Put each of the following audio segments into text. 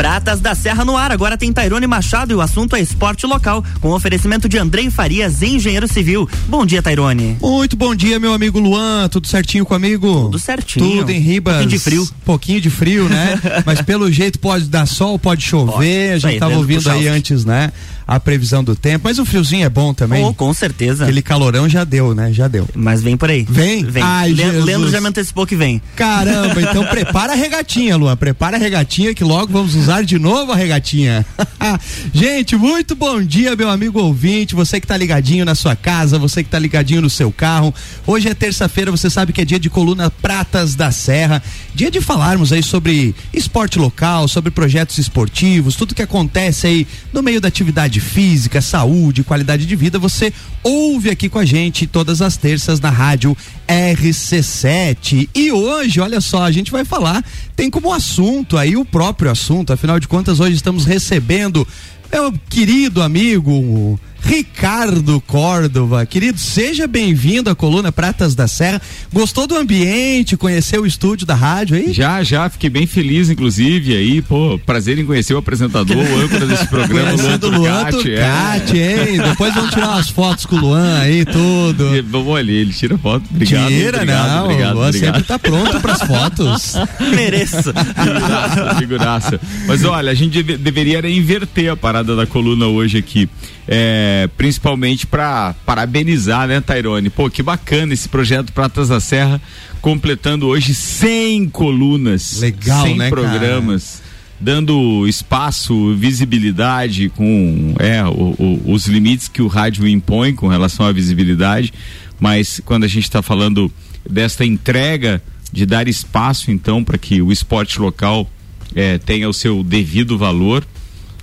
Pratas da Serra no ar, agora tem Tairone Machado e o assunto é esporte local, com oferecimento de Andrei Farias, engenheiro civil. Bom dia, Tairone. Muito bom dia, meu amigo Luan, tudo certinho com amigo? Tudo certinho. Tudo em Ribas. Pouquinho de frio. Pouquinho de frio, né? Mas pelo jeito pode dar sol, pode chover, pode. a gente aí, tava ouvindo aí antes, né? A previsão do tempo, mas o friozinho é bom também. Oh, com certeza. Aquele calorão já deu, né? Já deu. Mas vem por aí. Vem? Vem. Ai, Le Jesus. Leandro já me antecipou que vem. Caramba, então prepara a regatinha, Luan. Prepara a regatinha que logo vamos usar de novo a regatinha. Gente, muito bom dia, meu amigo ouvinte. Você que tá ligadinho na sua casa, você que tá ligadinho no seu carro. Hoje é terça-feira, você sabe que é dia de coluna Pratas da Serra. Dia de falarmos aí sobre esporte local, sobre projetos esportivos, tudo que acontece aí no meio da atividade física, saúde, qualidade de vida, você ouve aqui com a gente todas as terças na rádio RC7. E hoje, olha só, a gente vai falar, tem como assunto aí o próprio assunto, afinal de contas, hoje estamos recebendo meu querido amigo Ricardo Córdova. Querido, seja bem-vindo à coluna Pratas da Serra. Gostou do ambiente? Conheceu o estúdio da rádio aí? Já, já, fiquei bem feliz, inclusive, aí, pô, prazer em conhecer o apresentador, o âncora desse programa, Luan Turcati. é. hein? Depois vamos tirar umas fotos com o Luan aí, tudo. E, vamos ali, ele tira foto. Obrigado. Tira, obrigado, não. Obrigado, o Luan obrigado. sempre tá pronto pras fotos. Mereço. Figuraça, figuraça. Mas olha, a gente deveria inverter a parada da coluna hoje aqui. É, principalmente para parabenizar, né, Tairone? Pô, que bacana esse projeto Pratas da Serra, completando hoje 100 colunas, Legal, 100 né, programas. Cara? Dando espaço, visibilidade com é, o, o, os limites que o rádio impõe com relação à visibilidade, mas quando a gente está falando desta entrega de dar espaço então para que o esporte local é, tenha o seu devido valor,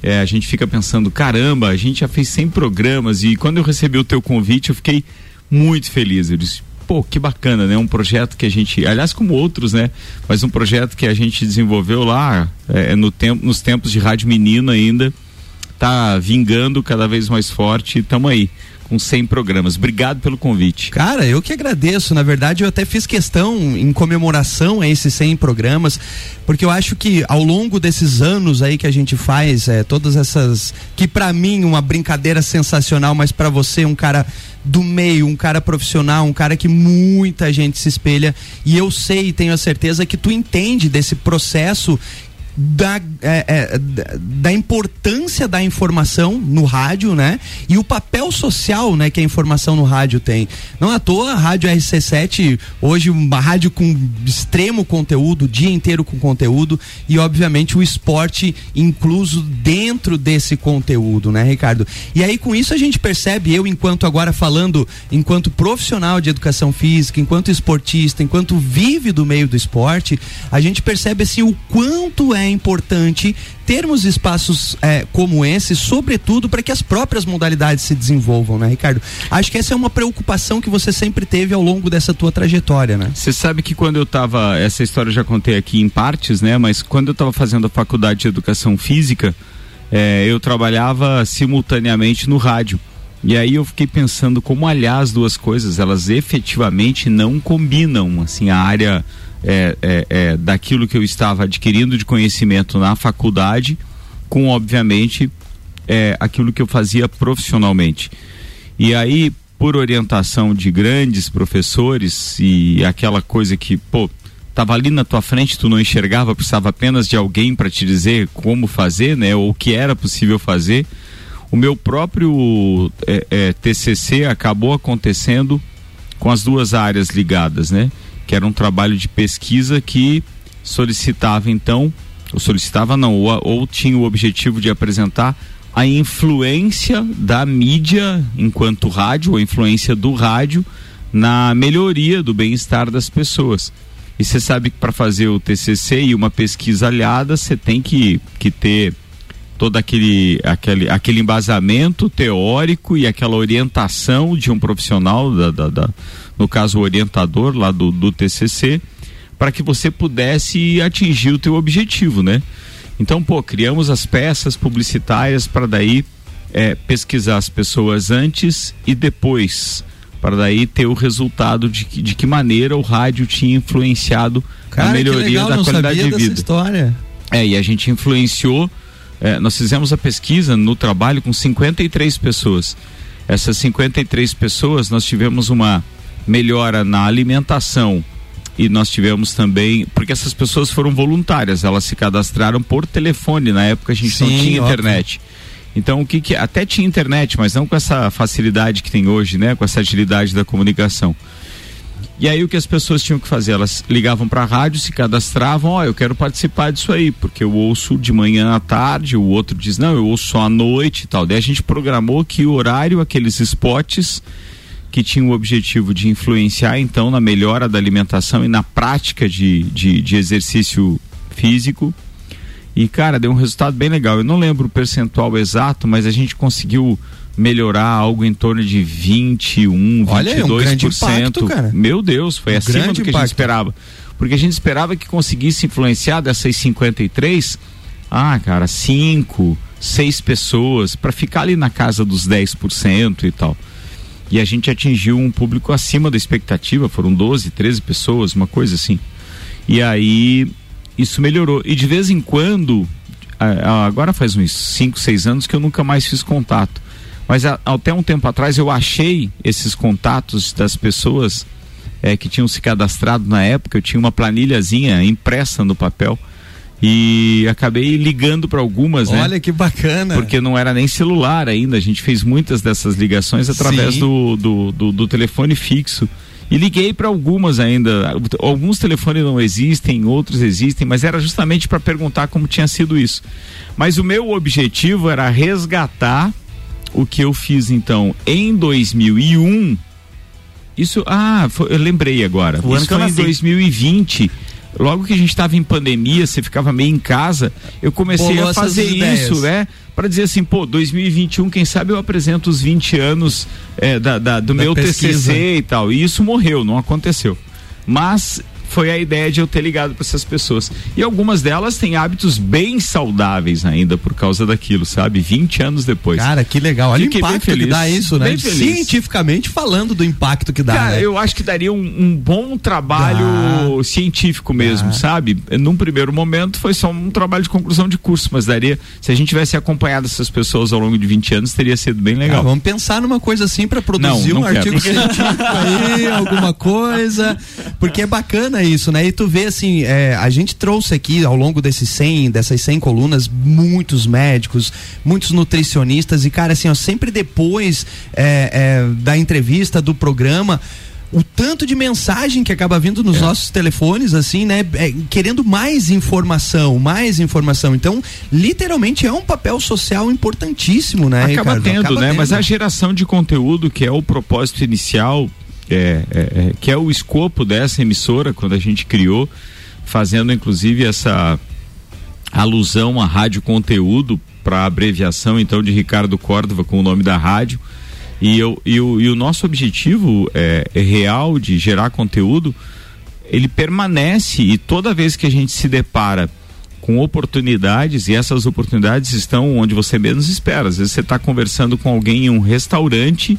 é, a gente fica pensando, caramba, a gente já fez 100 programas e quando eu recebi o teu convite eu fiquei muito feliz. Eu disse, pô, que bacana, né? Um projeto que a gente, aliás, como outros, né? Mas um projeto que a gente desenvolveu lá é, no tempo, nos tempos de Rádio Menina ainda, tá vingando cada vez mais forte e estamos aí com 100 programas. Obrigado pelo convite. Cara, eu que agradeço. Na verdade, eu até fiz questão em comemoração a esses 100 programas, porque eu acho que ao longo desses anos aí que a gente faz, é, todas essas que para mim uma brincadeira sensacional, mas para você um cara do meio, um cara profissional, um cara que muita gente se espelha e eu sei e tenho a certeza que tu entende desse processo da, é, é, da importância da informação no rádio, né? E o papel social, né, que a informação no rádio tem. Não à toa a Rádio RC7, hoje uma rádio com extremo conteúdo, o dia inteiro com conteúdo e obviamente o esporte incluso dentro desse conteúdo, né, Ricardo? E aí com isso a gente percebe, eu enquanto agora falando, enquanto profissional de educação física, enquanto esportista, enquanto vive do meio do esporte, a gente percebe assim o quanto é importante termos espaços é, como esse, sobretudo para que as próprias modalidades se desenvolvam, né, Ricardo? Acho que essa é uma preocupação que você sempre teve ao longo dessa tua trajetória, né? Você sabe que quando eu estava, essa história eu já contei aqui em partes, né? Mas quando eu estava fazendo a faculdade de educação física, é, eu trabalhava simultaneamente no rádio. E aí eu fiquei pensando como aliás as duas coisas, elas efetivamente não combinam, assim, a área é, é, é, daquilo que eu estava adquirindo de conhecimento na faculdade, com obviamente é, aquilo que eu fazia profissionalmente. E aí, por orientação de grandes professores e aquela coisa que, pô, estava ali na tua frente, tu não enxergava, precisava apenas de alguém para te dizer como fazer, né, ou o que era possível fazer. O meu próprio é, é, TCC acabou acontecendo com as duas áreas ligadas, né? Que era um trabalho de pesquisa que solicitava então, ou solicitava não, ou, ou tinha o objetivo de apresentar a influência da mídia enquanto rádio, a influência do rádio na melhoria do bem-estar das pessoas. E você sabe que para fazer o TCC e uma pesquisa aliada, você tem que, que ter todo aquele, aquele, aquele embasamento teórico e aquela orientação de um profissional da, da, da no caso o orientador lá do, do TCC, para que você pudesse atingir o teu objetivo, né? Então, pô, criamos as peças publicitárias para daí é, pesquisar as pessoas antes e depois, para daí ter o resultado de, de que maneira o rádio tinha influenciado Cara, a melhoria legal, da qualidade de vida. história. É, e a gente influenciou, é, nós fizemos a pesquisa no trabalho com 53 pessoas. Essas 53 pessoas, nós tivemos uma melhora na alimentação e nós tivemos também, porque essas pessoas foram voluntárias, elas se cadastraram por telefone, na época a gente Sim, não tinha óbvio. internet. Então, o que, que até tinha internet, mas não com essa facilidade que tem hoje, né, com essa agilidade da comunicação. E aí o que as pessoas tinham que fazer? Elas ligavam para a rádio, se cadastravam, ó, oh, eu quero participar disso aí, porque eu ouço de manhã à tarde, o outro diz, não, eu ouço só à noite e tal. Daí a gente programou que o horário, aqueles spots que tinham o objetivo de influenciar então na melhora da alimentação e na prática de, de, de exercício físico. E, cara, deu um resultado bem legal. Eu não lembro o percentual exato, mas a gente conseguiu melhorar algo em torno de 21, Olha, 22%. Um grande impacto, cara. Meu Deus, foi um acima do que impacto. a gente esperava. Porque a gente esperava que conseguisse influenciar dessas 53, ah, cara, 5, 6 pessoas, para ficar ali na casa dos 10% e tal. E a gente atingiu um público acima da expectativa, foram 12, 13 pessoas, uma coisa assim. E aí isso melhorou. E de vez em quando, agora faz uns 5, 6 anos que eu nunca mais fiz contato mas a, até um tempo atrás eu achei esses contatos das pessoas é, que tinham se cadastrado na época. Eu tinha uma planilhazinha impressa no papel e acabei ligando para algumas, né? Olha que bacana. Porque não era nem celular ainda. A gente fez muitas dessas ligações através do, do, do, do, telefone fixo. E liguei para algumas ainda. Alguns telefones não existem, outros existem, mas era justamente para perguntar como tinha sido isso. Mas o meu objetivo era resgatar o que eu fiz então em 2001. Isso, ah, foi, eu lembrei agora. O isso foi em 2020 logo que a gente estava em pandemia, você ficava meio em casa, eu comecei Bolou a fazer isso, né? Para dizer assim, pô, 2021, quem sabe eu apresento os 20 anos é, da, da, do da meu pesquisa. TCC e tal. E isso morreu, não aconteceu. Mas foi a ideia de eu ter ligado para essas pessoas. E algumas delas têm hábitos bem saudáveis ainda por causa daquilo, sabe? 20 anos depois. Cara, que legal. Olha Fiquei o impacto que dá isso, né? Cientificamente falando do impacto que dá. Cara, né? eu acho que daria um, um bom trabalho científico mesmo, sabe? Num primeiro momento foi só um trabalho de conclusão de curso, mas daria, se a gente tivesse acompanhado essas pessoas ao longo de 20 anos, teria sido bem legal. Ah, vamos pensar numa coisa assim para produzir não, não um quero. artigo científico aí, alguma coisa, porque é bacana bacana isso, né? E tu vê assim, é, a gente trouxe aqui ao longo desses 100, dessas 100 colunas, muitos médicos, muitos nutricionistas e cara, assim, ó, sempre depois é, é, da entrevista, do programa, o tanto de mensagem que acaba vindo nos é. nossos telefones, assim, né? É, querendo mais informação, mais informação. Então, literalmente é um papel social importantíssimo, né? Acaba Ricardo? tendo, acaba né? Tendo. Mas a geração de conteúdo, que é o propósito inicial, é, é, é, que é o escopo dessa emissora quando a gente criou, fazendo inclusive essa alusão a rádio conteúdo para abreviação então de Ricardo Córdova com o nome da rádio. E, eu, e, o, e o nosso objetivo é, é real de gerar conteúdo, ele permanece e toda vez que a gente se depara com oportunidades e essas oportunidades estão onde você menos espera. Às vezes você está conversando com alguém em um restaurante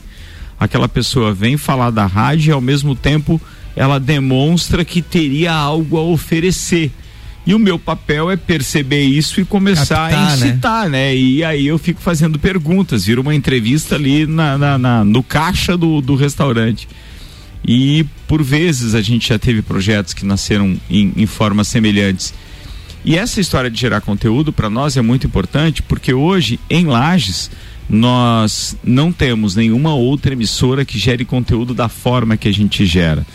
aquela pessoa vem falar da rádio e ao mesmo tempo ela demonstra que teria algo a oferecer. E o meu papel é perceber isso e começar Captar, a né? incitar, né? né? E aí eu fico fazendo perguntas, vira uma entrevista ali na, na, na, no caixa do, do restaurante. E por vezes a gente já teve projetos que nasceram em, em formas semelhantes. E essa história de gerar conteúdo para nós é muito importante porque hoje em Lages nós não temos nenhuma outra emissora que gere conteúdo da forma que a gente gera.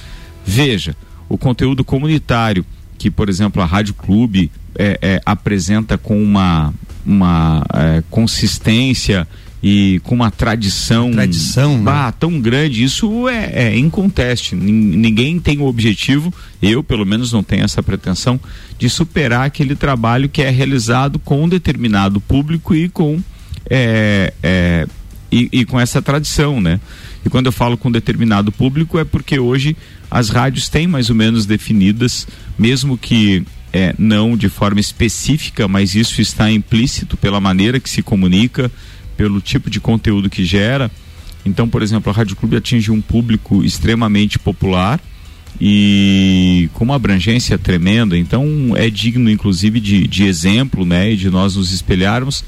Veja, o conteúdo comunitário, que, por exemplo, a Rádio Clube é, é, apresenta com uma, uma é, consistência e com uma tradição, uma tradição né? tão grande, isso é, é inconteste. Ninguém tem o objetivo, eu pelo menos não tenho essa pretensão, de superar aquele trabalho que é realizado com um determinado público e com é, é, e, e, com essa tradição, né? E quando eu falo com determinado público é porque hoje as rádios têm mais ou menos definidas, mesmo que é, não de forma específica, mas isso está implícito pela maneira que se comunica, pelo tipo de conteúdo que gera. Então, por exemplo, a Rádio Clube atinge um público extremamente popular, e com uma abrangência tremenda. Então é digno, inclusive, de, de exemplo, né? E de nós nos espelharmos.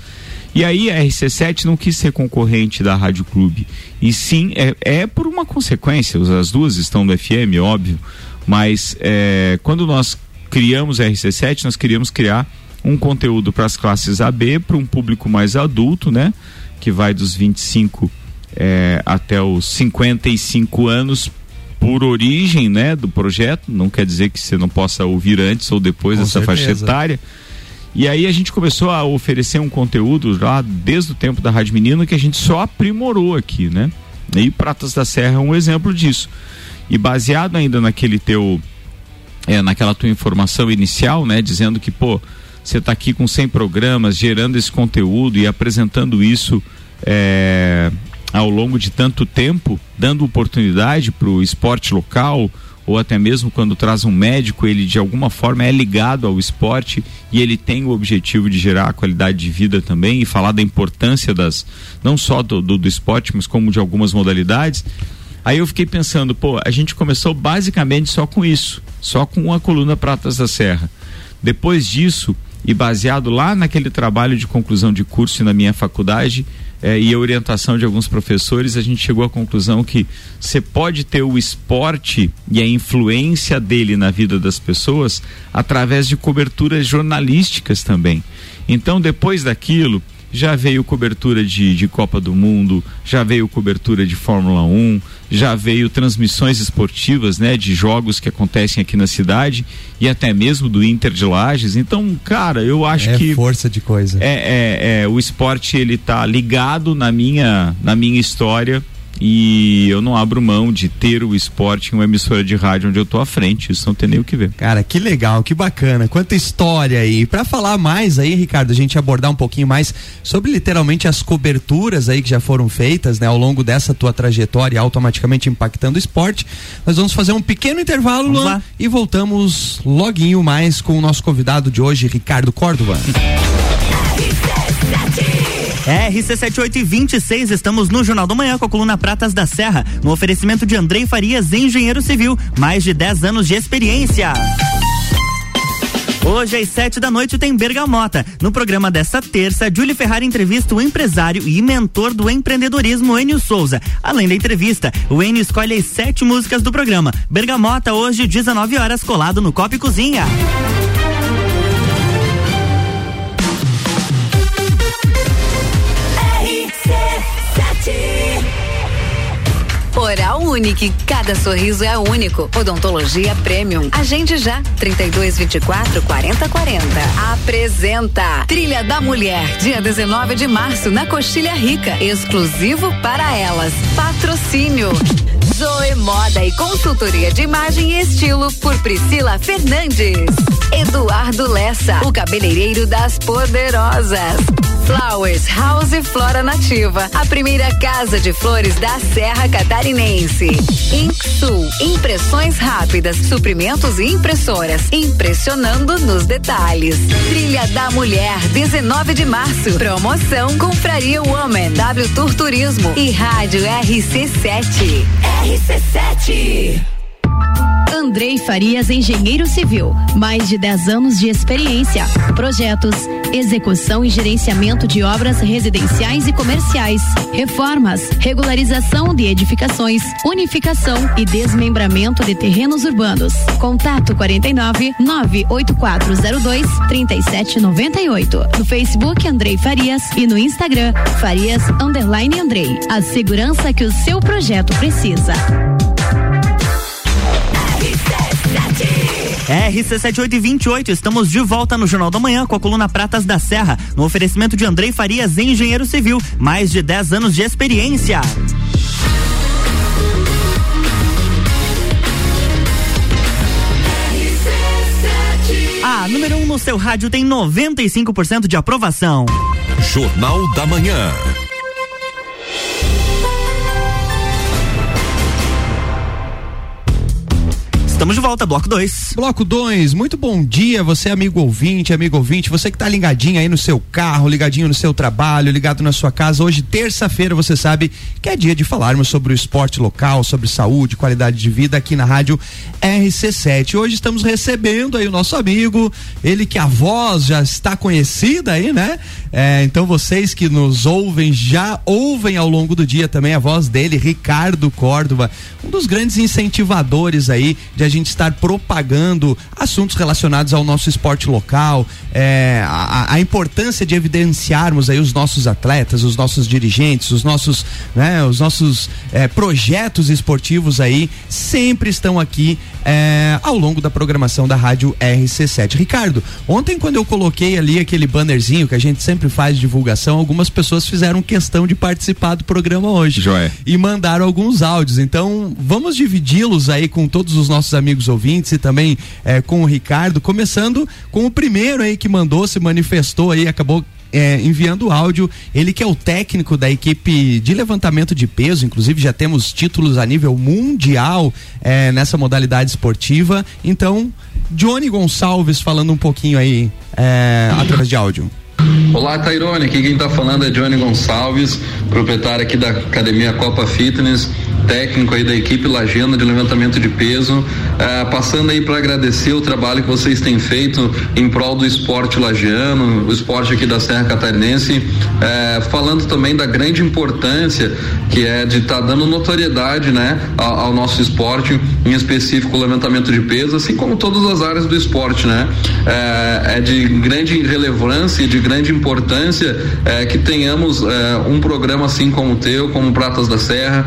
E aí a RC7 não quis ser concorrente da Rádio Clube. E sim, é, é por uma consequência. As duas estão no FM, óbvio. Mas é, quando nós criamos a RC7, nós queríamos criar um conteúdo para as classes AB, para um público mais adulto, né? Que vai dos 25 é, até os 55 anos por origem, né, do projeto. Não quer dizer que você não possa ouvir antes ou depois Com dessa certeza. faixa etária. E aí a gente começou a oferecer um conteúdo lá desde o tempo da Rádio Menino que a gente só aprimorou aqui, né? E Pratas da Serra é um exemplo disso. E baseado ainda naquele teu é, naquela tua informação inicial, né, dizendo que, pô, você está aqui com 100 programas, gerando esse conteúdo e apresentando isso é, ao longo de tanto tempo, dando oportunidade para o esporte local, ou até mesmo quando traz um médico, ele de alguma forma é ligado ao esporte e ele tem o objetivo de gerar qualidade de vida também e falar da importância das, não só do, do, do esporte, mas como de algumas modalidades. Aí eu fiquei pensando, pô, a gente começou basicamente só com isso, só com a coluna Pratas da Serra. Depois disso, e baseado lá naquele trabalho de conclusão de curso na minha faculdade eh, e a orientação de alguns professores, a gente chegou à conclusão que você pode ter o esporte e a influência dele na vida das pessoas através de coberturas jornalísticas também. Então, depois daquilo, já veio cobertura de, de Copa do Mundo, já veio cobertura de Fórmula 1, já veio transmissões esportivas, né, de jogos que acontecem aqui na cidade e até mesmo do Inter de Lages. Então, cara, eu acho é que força de coisa. É, é, é, o esporte ele tá ligado na minha na minha história e eu não abro mão de ter o esporte em uma emissora de rádio onde eu tô à frente, isso não tem nem o que ver. Cara, que legal, que bacana, quanta história aí. Para falar mais aí, Ricardo, a gente abordar um pouquinho mais sobre literalmente as coberturas aí que já foram feitas, né, ao longo dessa tua trajetória automaticamente impactando o esporte. Nós vamos fazer um pequeno intervalo, Luan, e voltamos loguinho mais com o nosso convidado de hoje, Ricardo Córdova. RC7826, estamos no Jornal do Manhã com a coluna Pratas da Serra, no oferecimento de Andrei Farias, engenheiro civil, mais de 10 anos de experiência. Hoje às sete da noite tem Bergamota. No programa desta terça, Julie Ferrari entrevista o empresário e mentor do empreendedorismo Enio Souza. Além da entrevista, o Enio escolhe as sete músicas do programa. Bergamota hoje 19 horas colado no Copo e Cozinha. Oral Unique, cada sorriso é único. Odontologia Premium. Agende já, 32 24 40 40. Apresenta Trilha da Mulher, dia 19 de março, na Coxilha Rica. Exclusivo para elas. Patrocínio. Zoe Moda e consultoria de imagem e estilo por Priscila Fernandes. Eduardo Lessa, o cabeleireiro das poderosas. Flowers House Flora Nativa, a primeira casa de flores da Serra Catarinense. Inksul, impressões rápidas, suprimentos e impressoras, impressionando nos detalhes. Trilha da Mulher, 19 de março. Promoção Confraria Woman, W Tour Turismo e Rádio RC7. RC7. Andrei Farias, engenheiro civil, mais de 10 anos de experiência. Projetos, execução e gerenciamento de obras residenciais e comerciais, reformas, regularização de edificações, unificação e desmembramento de terrenos urbanos. Contato 49 98402 3798. No Facebook Andrei Farias e no Instagram Farias Underline Andrei. A segurança que o seu projeto precisa. RC7828, estamos de volta no Jornal da Manhã com a coluna Pratas da Serra, no oferecimento de Andrei Farias, engenheiro civil, mais de 10 anos de experiência. A número 1 um no seu rádio tem 95% de aprovação. Jornal da Manhã. Estamos de volta, bloco 2. Bloco 2, muito bom dia, você amigo ouvinte, amigo ouvinte, você que tá ligadinho aí no seu carro, ligadinho no seu trabalho, ligado na sua casa. Hoje, terça-feira, você sabe que é dia de falarmos sobre o esporte local, sobre saúde, qualidade de vida aqui na rádio RC7. Hoje estamos recebendo aí o nosso amigo, ele que a voz já está conhecida aí, né? É, então vocês que nos ouvem já ouvem ao longo do dia também a voz dele, Ricardo Córdova, um dos grandes incentivadores aí de a gente estar propagando assuntos relacionados ao nosso esporte local, é, a, a, importância de evidenciarmos aí os nossos atletas, os nossos dirigentes, os nossos, né, os nossos é, projetos esportivos aí sempre estão aqui é, ao longo da programação da rádio RC7. Ricardo, ontem quando eu coloquei ali aquele bannerzinho que a gente sempre faz divulgação, algumas pessoas fizeram questão de participar do programa hoje. Joia. E mandaram alguns áudios. Então, vamos dividi-los aí com todos os nossos amigos ouvintes e também é, com o Ricardo, começando com o primeiro aí que mandou, se manifestou aí, acabou é, enviando áudio. Ele que é o técnico da equipe de levantamento de peso, inclusive já temos títulos a nível mundial é, nessa modalidade esportiva. Então, Johnny Gonçalves falando um pouquinho aí é, através de áudio. Olá, Tairone. Aqui quem está falando é Johnny Gonçalves, proprietário aqui da Academia Copa Fitness técnico aí da equipe Lagenda de levantamento de peso, uh, passando aí para agradecer o trabalho que vocês têm feito em prol do esporte lagiano, o esporte aqui da Serra Catarinense, uh, falando também da grande importância que é de estar tá dando notoriedade, né, ao, ao, nosso esporte, em específico o levantamento de peso, assim como todas as áreas do esporte, né, uh, é de grande relevância e de grande importância que tenhamos um programa assim como o teu, como Pratas da Serra.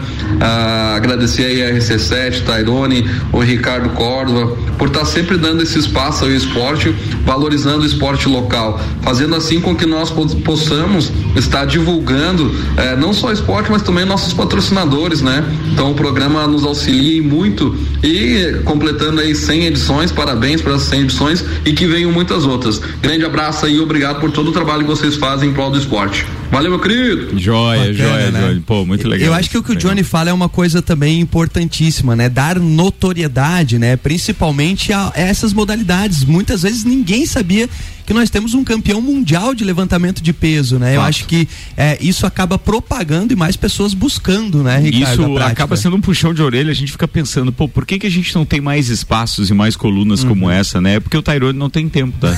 Agradecer aí a RC7, Tairone, o Ricardo Córdova, por estar tá sempre dando esse espaço ao esporte, valorizando o esporte local, fazendo assim com que nós possamos estar divulgando eh, não só o esporte, mas também nossos patrocinadores, né? Então o programa nos auxilia muito e completando aí 100 edições, parabéns para as 100 edições e que venham muitas outras. Grande abraço aí, obrigado por todo o trabalho que vocês fazem em prol do esporte. Valeu, meu querido. Joia, Bacana, joia, né? joia. Pô, muito legal. Eu acho que o que o Johnny fala é uma coisa também importantíssima, né? Dar notoriedade, né? Principalmente a essas modalidades. Muitas vezes ninguém sabia que nós temos um campeão mundial de levantamento de peso, né? Fato. Eu acho que é, isso acaba propagando e mais pessoas buscando, né, Ricardo? Isso acaba sendo um puxão de orelha, a gente fica pensando, pô, por que que a gente não tem mais espaços e mais colunas uhum. como essa, né? Porque o Tyrone não tem tempo, tá?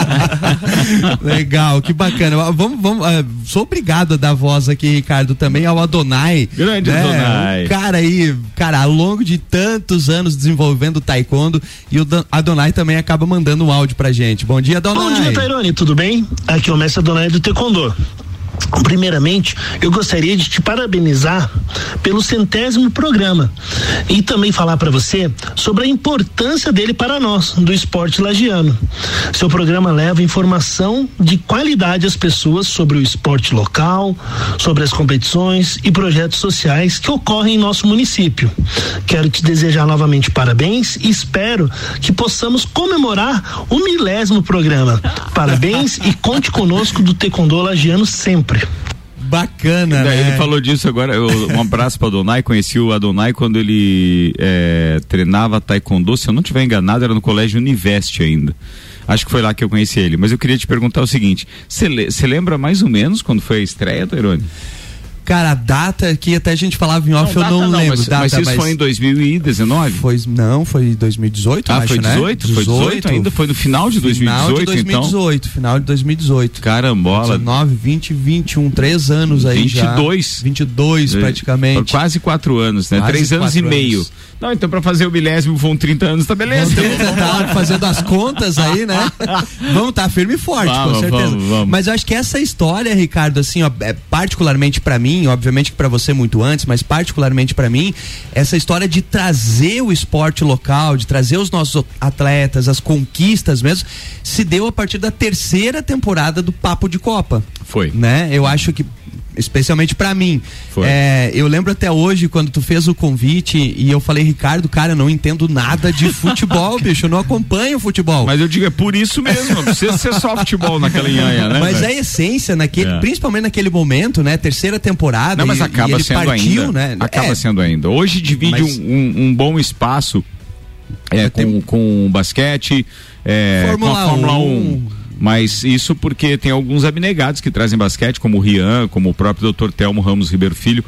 Legal, que bacana. Vamos, vamos, uh, sou obrigado a dar voz aqui, Ricardo, também ao Adonai. Grande né? Adonai. Um cara aí, cara, ao longo de tantos anos desenvolvendo taekwondo e o Adonai também acaba mandando um áudio pra gente. Bom dia dia, Donai. Bom dia, Tairone, tudo bem? Aqui é o mestre Donai do Taekwondo. Primeiramente, eu gostaria de te parabenizar pelo centésimo programa e também falar para você sobre a importância dele para nós, do esporte lagiano. Seu programa leva informação de qualidade às pessoas sobre o esporte local, sobre as competições e projetos sociais que ocorrem em nosso município. Quero te desejar novamente parabéns e espero que possamos comemorar o milésimo programa. Parabéns e conte conosco do Taekwondo Lagiano sempre. Bacana, né? Ele falou disso agora. Eu, um abraço para Adonai. Conheci o Adonai quando ele é, treinava taekwondo. Se eu não estiver enganado, era no colégio Univeste ainda. Acho que foi lá que eu conheci ele. Mas eu queria te perguntar o seguinte: você lembra mais ou menos quando foi a estreia, Tairone? Cara, a data que até a gente falava em off, não, eu não, não lembro. Mas, data, mas isso mas foi em 2019? Foi, não, foi 2018, ah, acho, foi 18? Né? Foi 18 ainda? Foi no final de 2018, Final de 2018, então? final de 2018. Carambola. 19, 20, 21, três anos aí 22. já. 22 praticamente. Quase quatro anos, né? Três anos e meio. Anos. Não, então pra fazer o milésimo vão 30 anos, tá beleza. Vamos tá fazendo as contas aí, né? vamos tá firme e forte, vamos, com certeza. Vamos, vamos. Mas eu acho que essa história, Ricardo, assim, ó, é particularmente para mim, obviamente que para você muito antes, mas particularmente para mim, essa história de trazer o esporte local, de trazer os nossos atletas, as conquistas mesmo, se deu a partir da terceira temporada do Papo de Copa. Foi. Né? Eu acho que especialmente para mim. É, eu lembro até hoje quando tu fez o convite e eu falei, Ricardo, cara, eu não entendo nada de futebol, bicho, eu não acompanho futebol. Mas eu digo, é por isso mesmo, não precisa ser só futebol naquela nhanha, né? Mas véio? a essência, naquele, é. principalmente naquele momento, né? Terceira temporada. Não, mas e, acaba e sendo partiu, ainda. Né? Acaba é. sendo ainda. Hoje divide mas... um, um, um bom espaço É, com, com basquete, é, Fórmula com a Fórmula 1. 1. Mas isso porque tem alguns abnegados que trazem basquete, como o Rian, como o próprio Dr. Telmo Ramos Ribeiro Filho,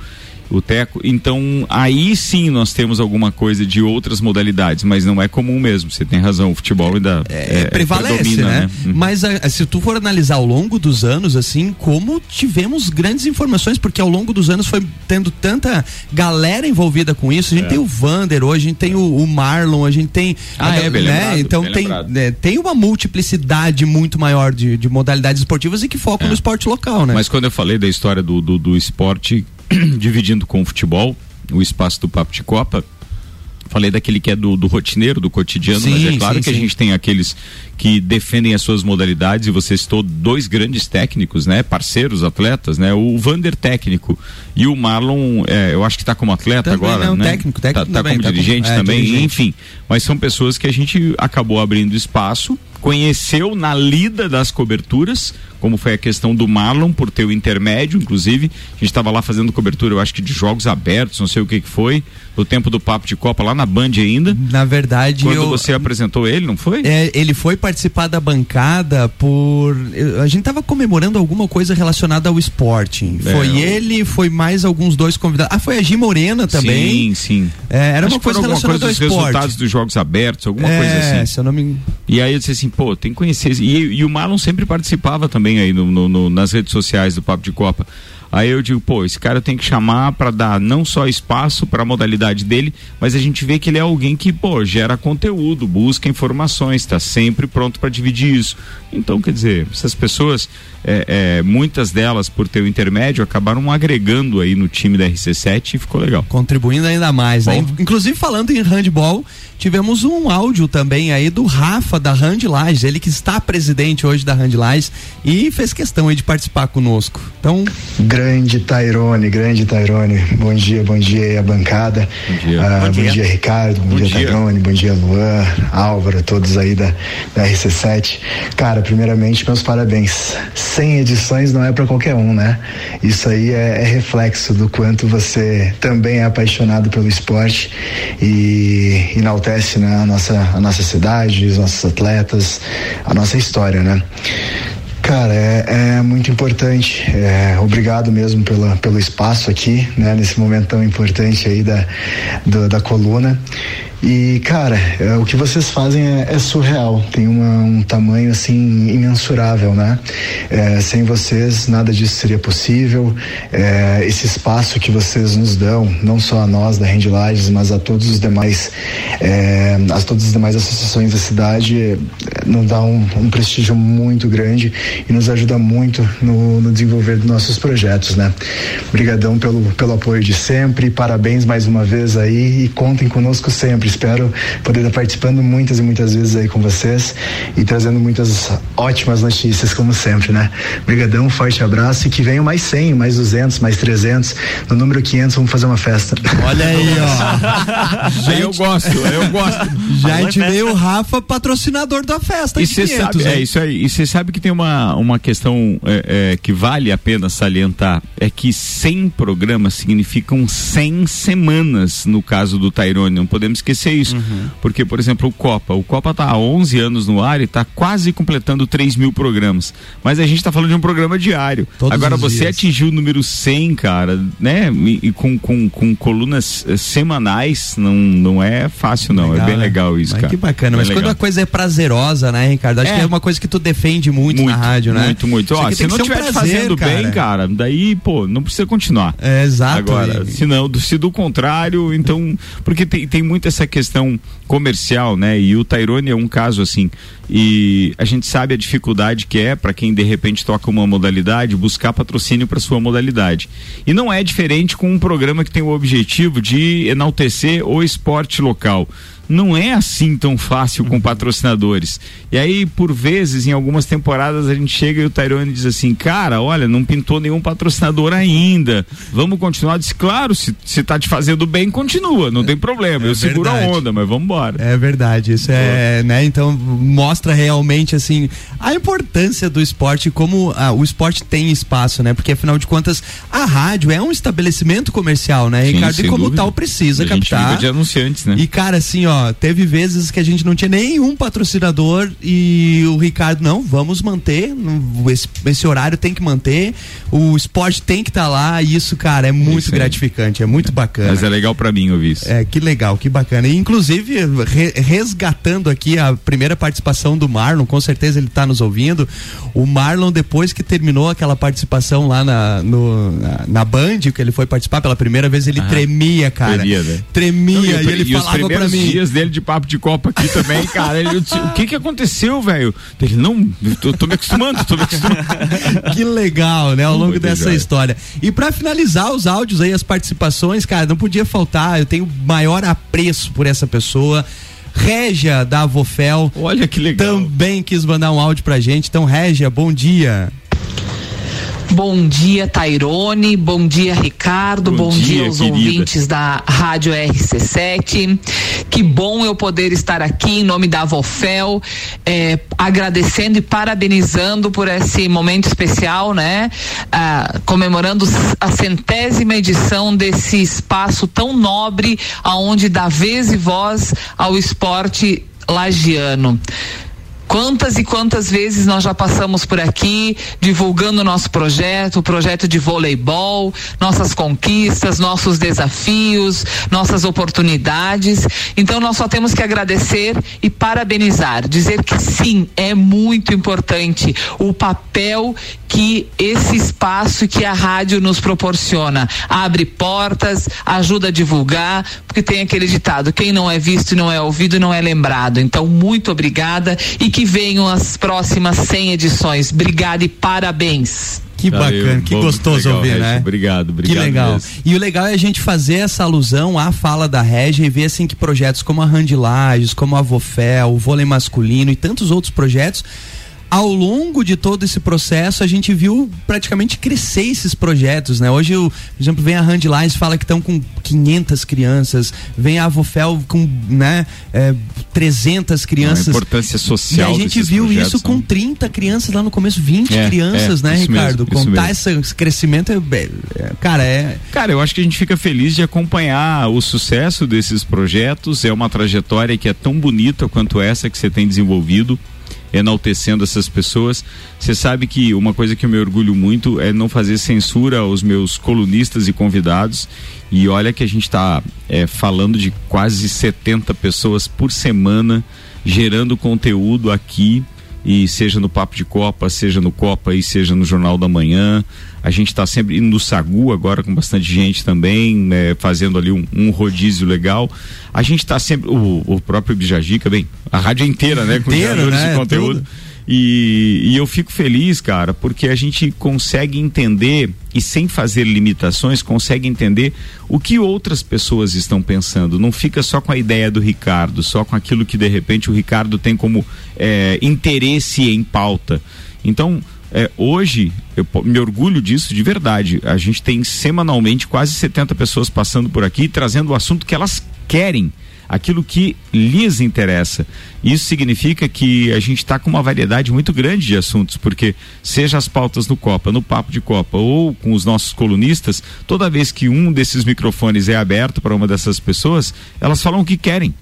o Teco. Então, aí sim nós temos alguma coisa de outras modalidades, mas não é comum mesmo. Você tem razão, o futebol ainda É, prevalece, predomina, né? Uhum. Mas a- se tu for analisar ao longo dos anos, assim, como tivemos grandes informações, porque ao longo dos anos foi tendo tanta galera envolvida com isso. A gente tem o Vander hoje, a gente tem o, o Marlon, a gente tem. Ah, a- é, bem né? lembrado, Então bem tem, lembrado. né, tem uma multiplicidade muito maior de, de modalidades esportivas e que focam no esporte local, né? Mas quando eu falei da história do, do, do esporte dividindo com o futebol, o espaço do Papo de Copa, falei daquele que é do, do rotineiro, do cotidiano, Sim, mas é claro sim, que a sim. gente tem aqueles que defendem as suas modalidades e você citou dois grandes técnicos, né? Parceiros, atletas, né? O Vander técnico e o Marlon, é, eu acho que está como atleta Também, agora, não, né? técnico, técnico tá, tá também, como tá como- dirigente é, também, dirigente. enfim. Mas são pessoas que a gente acabou abrindo espaço, conheceu na lida das coberturas, como foi a questão do Marlon por ter o intermédio, inclusive. A gente estava lá fazendo cobertura, eu acho que de jogos abertos, não sei o que que foi, do tempo do Papo de Copa, lá na Band ainda. Na verdade, Quando eu, você apresentou ele, não foi? É, ele foi participar da bancada por. A gente tava comemorando alguma coisa relacionada ao esporte. É, foi ele, foi mais alguns dois convidados. Ah, foi a Gi Morena também. Sim, sim. É, era Acho uma coisa relacionada coisa ao dos esporte. resultados dos jogos abertos, alguma é, coisa assim. se eu não me. E aí eu disse assim, pô, tem que conhecer. E, e o Marlon sempre participava também aí no, no- no- nas redes sociais do Papo de Copa. Aí eu digo, pô, esse cara tem que chamar para dar não só espaço para a modalidade dele, mas a gente vê que ele é alguém que, pô, gera conteúdo, busca informações, está sempre pronto para dividir isso. Então, quer dizer, essas pessoas, é, é, muitas delas, por ter o intermédio, acabaram agregando aí no time da RC7 e ficou legal. Contribuindo ainda mais, né? Bom. Inclusive, falando em handball, tivemos um áudio também aí do Rafa da Handlages, ele que está presidente hoje da Handlages e fez questão aí de participar conosco. Então, Grande Tairone, grande Tairone. Bom dia, bom dia aí a bancada. Bom dia. Ah, Bom bom, dia. dia. Ricardo. Bom, Bom dia, dia. Tairone. Bom dia, Luan, Álvaro, todos aí da, da RC7. Cara, primeiramente, meus parabéns. 100 edições não é para qualquer um, né? Isso aí é, é reflexo do quanto você também é apaixonado pelo esporte e enaltece né, a, nossa, a nossa cidade, os nossos atletas, a nossa história, né? Cara, é, é muito importante. É, obrigado mesmo pela, pelo espaço aqui, né, nesse momento tão importante aí da, do- da coluna. E, cara, é, o que vocês fazem é, é surreal, tem uma- um tamanho assim imensurável, né? É, sem vocês nada disso seria possível. É, esse espaço que vocês nos dão, não só a nós da Rende Lages, mas a todos os demais, é, a todas as demais associações da cidade, é, nos dá um, um prestígio muito grande e nos ajuda muito no, no desenvolver dos nossos projetos, né? Obrigadão pelo, pelo apoio de sempre, parabéns mais uma vez aí e contem conosco sempre. Espero poder estar participando muitas e muitas vezes aí com vocês e trazendo muitas ótimas notícias, como sempre, né? Obrigadão, forte abraço e que venham mais 100, mais 200, mais 300. No número 500 vamos fazer uma festa. olha aí, ó. Aí eu gosto, eu gosto. Já gente veio o Rafa, patrocinador da festa. E de você 500, sabe, é isso aí. E você sabe que tem uma, uma questão é, é, que vale a pena salientar: é que 100 programas significam 100 semanas no caso do Tyrone. Não podemos esquecer isso. Uhum. Porque, por exemplo, o Copa. O Copa está há 11 anos no ar e está quase completando 3 mil programas. Mas a gente está falando de um programa diário. Todos Agora, você dias. atingiu o número 100, cara, né? E, e com, com, com colunas eh, semanais, não, não é fácil, não. é bem né? legal isso, Mas cara. Que bacana. Mas quando legal. a coisa é prazerosa, né, Ricardo? Acho É. que é uma coisa que tu defende muito, na rádio, né? Muito, muito. Ó, se não um estiver prazer, fazendo bem, cara, daí, pô, não precisa continuar. É, exato. Agora, E- se não, se do contrário, então. Porque tem, tem muito essa questão comercial, né? E o Tairone é um caso assim. E a gente sabe a dificuldade que é para quem de repente toca uma modalidade buscar patrocínio para sua modalidade. E não é diferente com um programa que tem o objetivo de enaltecer o esporte local. Não é assim tão fácil com patrocinadores. E aí, por vezes, em algumas temporadas, a gente chega e o Tyrone diz assim: Cara, olha, não pintou nenhum patrocinador ainda. Vamos continuar? Disse, claro, se, se tá te fazendo bem, continua, não tem problema. É Eu seguro a onda, mas vamos embora. É verdade, isso é, né? Então mostra realmente assim a importância do esporte, como ah, o esporte tem espaço, né? Porque afinal de contas a rádio é um estabelecimento comercial, né, Sim, Ricardo? E como dúvida. tal precisa a captar. de anunciantes, né? E cara, assim, ó, teve vezes que a gente não tinha nenhum patrocinador e o Ricardo, não, vamos manter, esse, esse horário tem que manter, o esporte tem que estar tá lá e isso, cara, é muito gratificante, é muito bacana. Mas é legal para mim ouvir isso. É, que legal, que bacana. E, inclusive, re, resgatando aqui a primeira participação do Marlon, com certeza ele está nos ouvindo. O Marlon, depois que terminou aquela participação lá na, no, na, na Band, que ele foi participar pela primeira vez, ele tremia, cara. Tremia, né? Tremia não, e, e, ele e falava para mim. dias dele de papo de copa aqui também, cara. Ele, o que que aconteceu, velho? Ele, não, tô, tô me acostumando, tô me acostumando. que legal, né? Ao longo dessa história. E para finalizar os áudios aí, as participações, cara, não podia faltar. Eu tenho maior apreço por essa pessoa. Régia da Avofel. Olha que legal. Também quis mandar um áudio pra gente. Então, Régia, bom dia. Bom dia, Tairone. Bom dia, Ricardo. Bom, bom dia, dia, aos querida. ouvintes da Rádio RC7. Que bom eu poder estar aqui em nome da Avofel, é, agradecendo e parabenizando por esse momento especial, né? Ah, comemorando a centésima edição desse espaço tão nobre, aonde dá vez e voz ao esporte lagiano. Quantas e quantas vezes nós já passamos por aqui divulgando o nosso projeto, o projeto de voleibol, nossas conquistas, nossos desafios, nossas oportunidades. Então nós só temos que agradecer e parabenizar, dizer que sim, é muito importante o papel que esse espaço que a rádio nos proporciona. Abre portas, ajuda a divulgar, porque tem aquele ditado: quem não é visto não é ouvido não é lembrado. Então, muito obrigada e que venham as próximas 100 edições. Obrigada e parabéns. Que bacana, que gostoso legal, ouvir, né? Obrigado, obrigado. Que legal. Mesmo. E o legal é a gente fazer essa alusão à fala da Regia e ver assim que projetos como a Randilages, como a Vofel, o vôlei masculino e tantos outros projetos ao longo de todo esse processo, a gente viu praticamente crescer esses projetos, né? Hoje, por exemplo, vem a Handlines fala que estão com 500 crianças, vem a Avofel com, né, é, 300 crianças. A importância social E a gente viu isso com 30 crianças lá no começo, 20 é, crianças, é, né, Ricardo? Mesmo, Contar esse crescimento é, é, cara, é... Cara, eu acho que a gente fica feliz de acompanhar o sucesso desses projetos, é uma trajetória que é tão bonita quanto essa que você tem desenvolvido enaltecendo essas pessoas. Você sabe que uma coisa que eu me orgulho muito é não fazer censura aos meus colunistas e convidados. E olha que a gente está é, falando de quase 70 pessoas por semana gerando conteúdo aqui e seja no Papo de Copa, seja no Copa e seja no Jornal da Manhã. A gente está sempre indo no Sagu agora com bastante gente também, né, fazendo ali um, um, rodízio legal. A gente está sempre, o, o próprio Bijagica, bem, a rádio inteira, né? Com Inteiro, né? de conteúdo. Tudo. E, e, eu fico feliz, cara, porque a gente consegue entender e sem fazer limitações, consegue entender o que outras pessoas estão pensando. Não fica só com a ideia do Ricardo, só com aquilo que de repente o Ricardo tem como é, interesse em pauta. Então, é, hoje, eu me orgulho disso de verdade. A gente tem semanalmente quase 70 pessoas passando por aqui trazendo o assunto que elas querem aquilo que lhes interessa. Isso significa que a gente está com uma variedade muito grande de assuntos, porque seja as pautas no Copa, no Papo de Copa ou com os nossos colunistas, toda vez que um desses microfones é aberto para uma dessas pessoas, elas falam o que querem.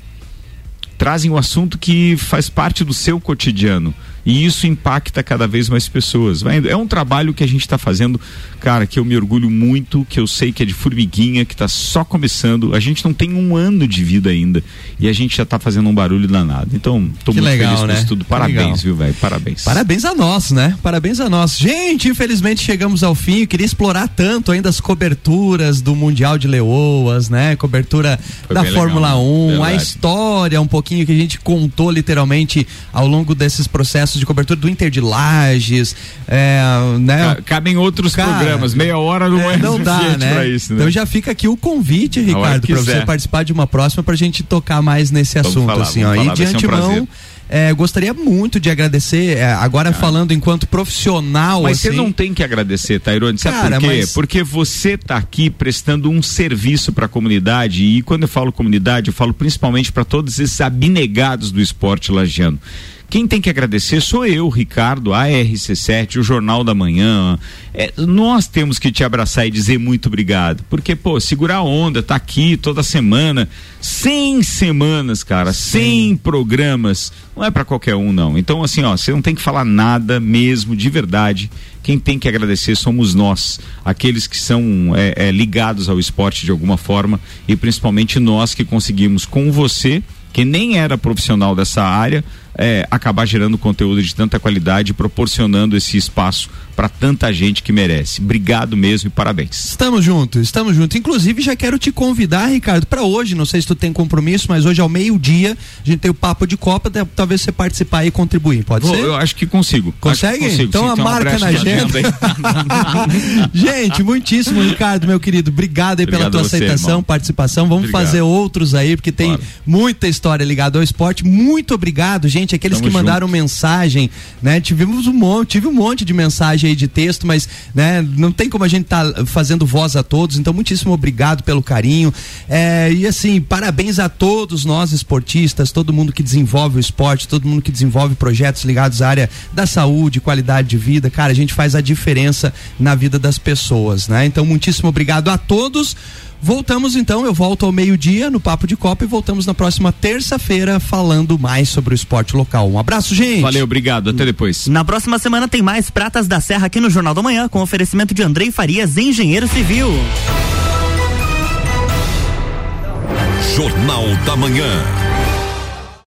Trazem o um assunto que faz parte do seu cotidiano e isso impacta cada vez mais pessoas. É um trabalho que a gente está fazendo, cara, que eu me orgulho muito, que eu sei que é de formiguinha, que está só começando. A gente não tem um ano de vida ainda e a gente já está fazendo um barulho danado. Então, estou muito legal, feliz né? com isso tudo. Parabéns, viu, velho? Parabéns. Parabéns a nós, né? Parabéns a nós. Gente, infelizmente chegamos ao fim. Eu queria explorar tanto ainda as coberturas do Mundial de Leoas, né? Cobertura Foi da Fórmula legal, 1, verdade. a história um pouquinho que a gente contou literalmente ao longo desses processos de cobertura do Inter de Lages, é, né? Cabem outros Cara, programas, meia hora não é, é não dá, né? Isso, né? Então já fica aqui o convite, Ricardo, para você participar de uma próxima para a gente tocar mais nesse vamos assunto, falar, assim, ó. Falar, e de antemão. É, gostaria muito de agradecer, é, agora falando enquanto profissional. Mas assim, você não tem que agradecer, Tairone, sabe Cara, por quê? Mas... Porque você está aqui prestando um serviço para a comunidade, e quando eu falo comunidade, eu falo principalmente para todos esses abnegados do esporte lagiano Quem tem que agradecer sou eu, Ricardo, a RC7, o Jornal da Manhã. É, nós temos que te abraçar e dizer muito obrigado. Porque, pô, segurar a onda, tá aqui toda semana, 100 semanas, cara, 100 programas. Não é para qualquer um, não. Então, assim, ó, você não tem que falar nada mesmo, de verdade. Quem tem que agradecer somos nós, aqueles que são é, é, ligados ao esporte de alguma forma e principalmente nós que conseguimos com você que nem era profissional dessa área, é, acabar gerando conteúdo de tanta qualidade, proporcionando esse espaço para tanta gente que merece. Obrigado mesmo e parabéns. Estamos juntos, estamos juntos. Inclusive, já quero te convidar, Ricardo, para hoje. Não sei se tu tem compromisso, mas hoje ao meio-dia a gente tem o papo de Copa. Talvez você participar e contribuir. Pode Vou, ser? Eu acho que consigo. Consegue? Que consigo, então sim, a marca na agenda. gente, muitíssimo, Ricardo, meu querido. Obrigado aí Obrigado pela tua você, aceitação, irmão. participação. Vamos Obrigado. fazer outros aí, porque tem claro. muita história ligada ao esporte. Muito obrigado, gente. Aqueles Tamo que mandaram junto. mensagem, né? Tivemos um monte, tive um monte de mensagem aí de texto, mas né, não tem como a gente estar tá fazendo voz a todos, então muitíssimo obrigado pelo carinho. É, e assim, parabéns a todos nós esportistas, todo mundo que desenvolve o esporte, todo mundo que desenvolve projetos ligados à área da saúde, qualidade de vida. Cara, a gente faz a diferença na vida das pessoas, né? Então, muitíssimo obrigado a todos. Voltamos então, eu volto ao meio-dia no Papo de Copa e voltamos na próxima terça-feira falando mais sobre o esporte local. Um abraço, gente. Valeu, obrigado. Até depois. Na próxima semana tem mais Pratas da Serra aqui no Jornal da Manhã, com oferecimento de Andrei Farias, engenheiro civil. Jornal da Manhã.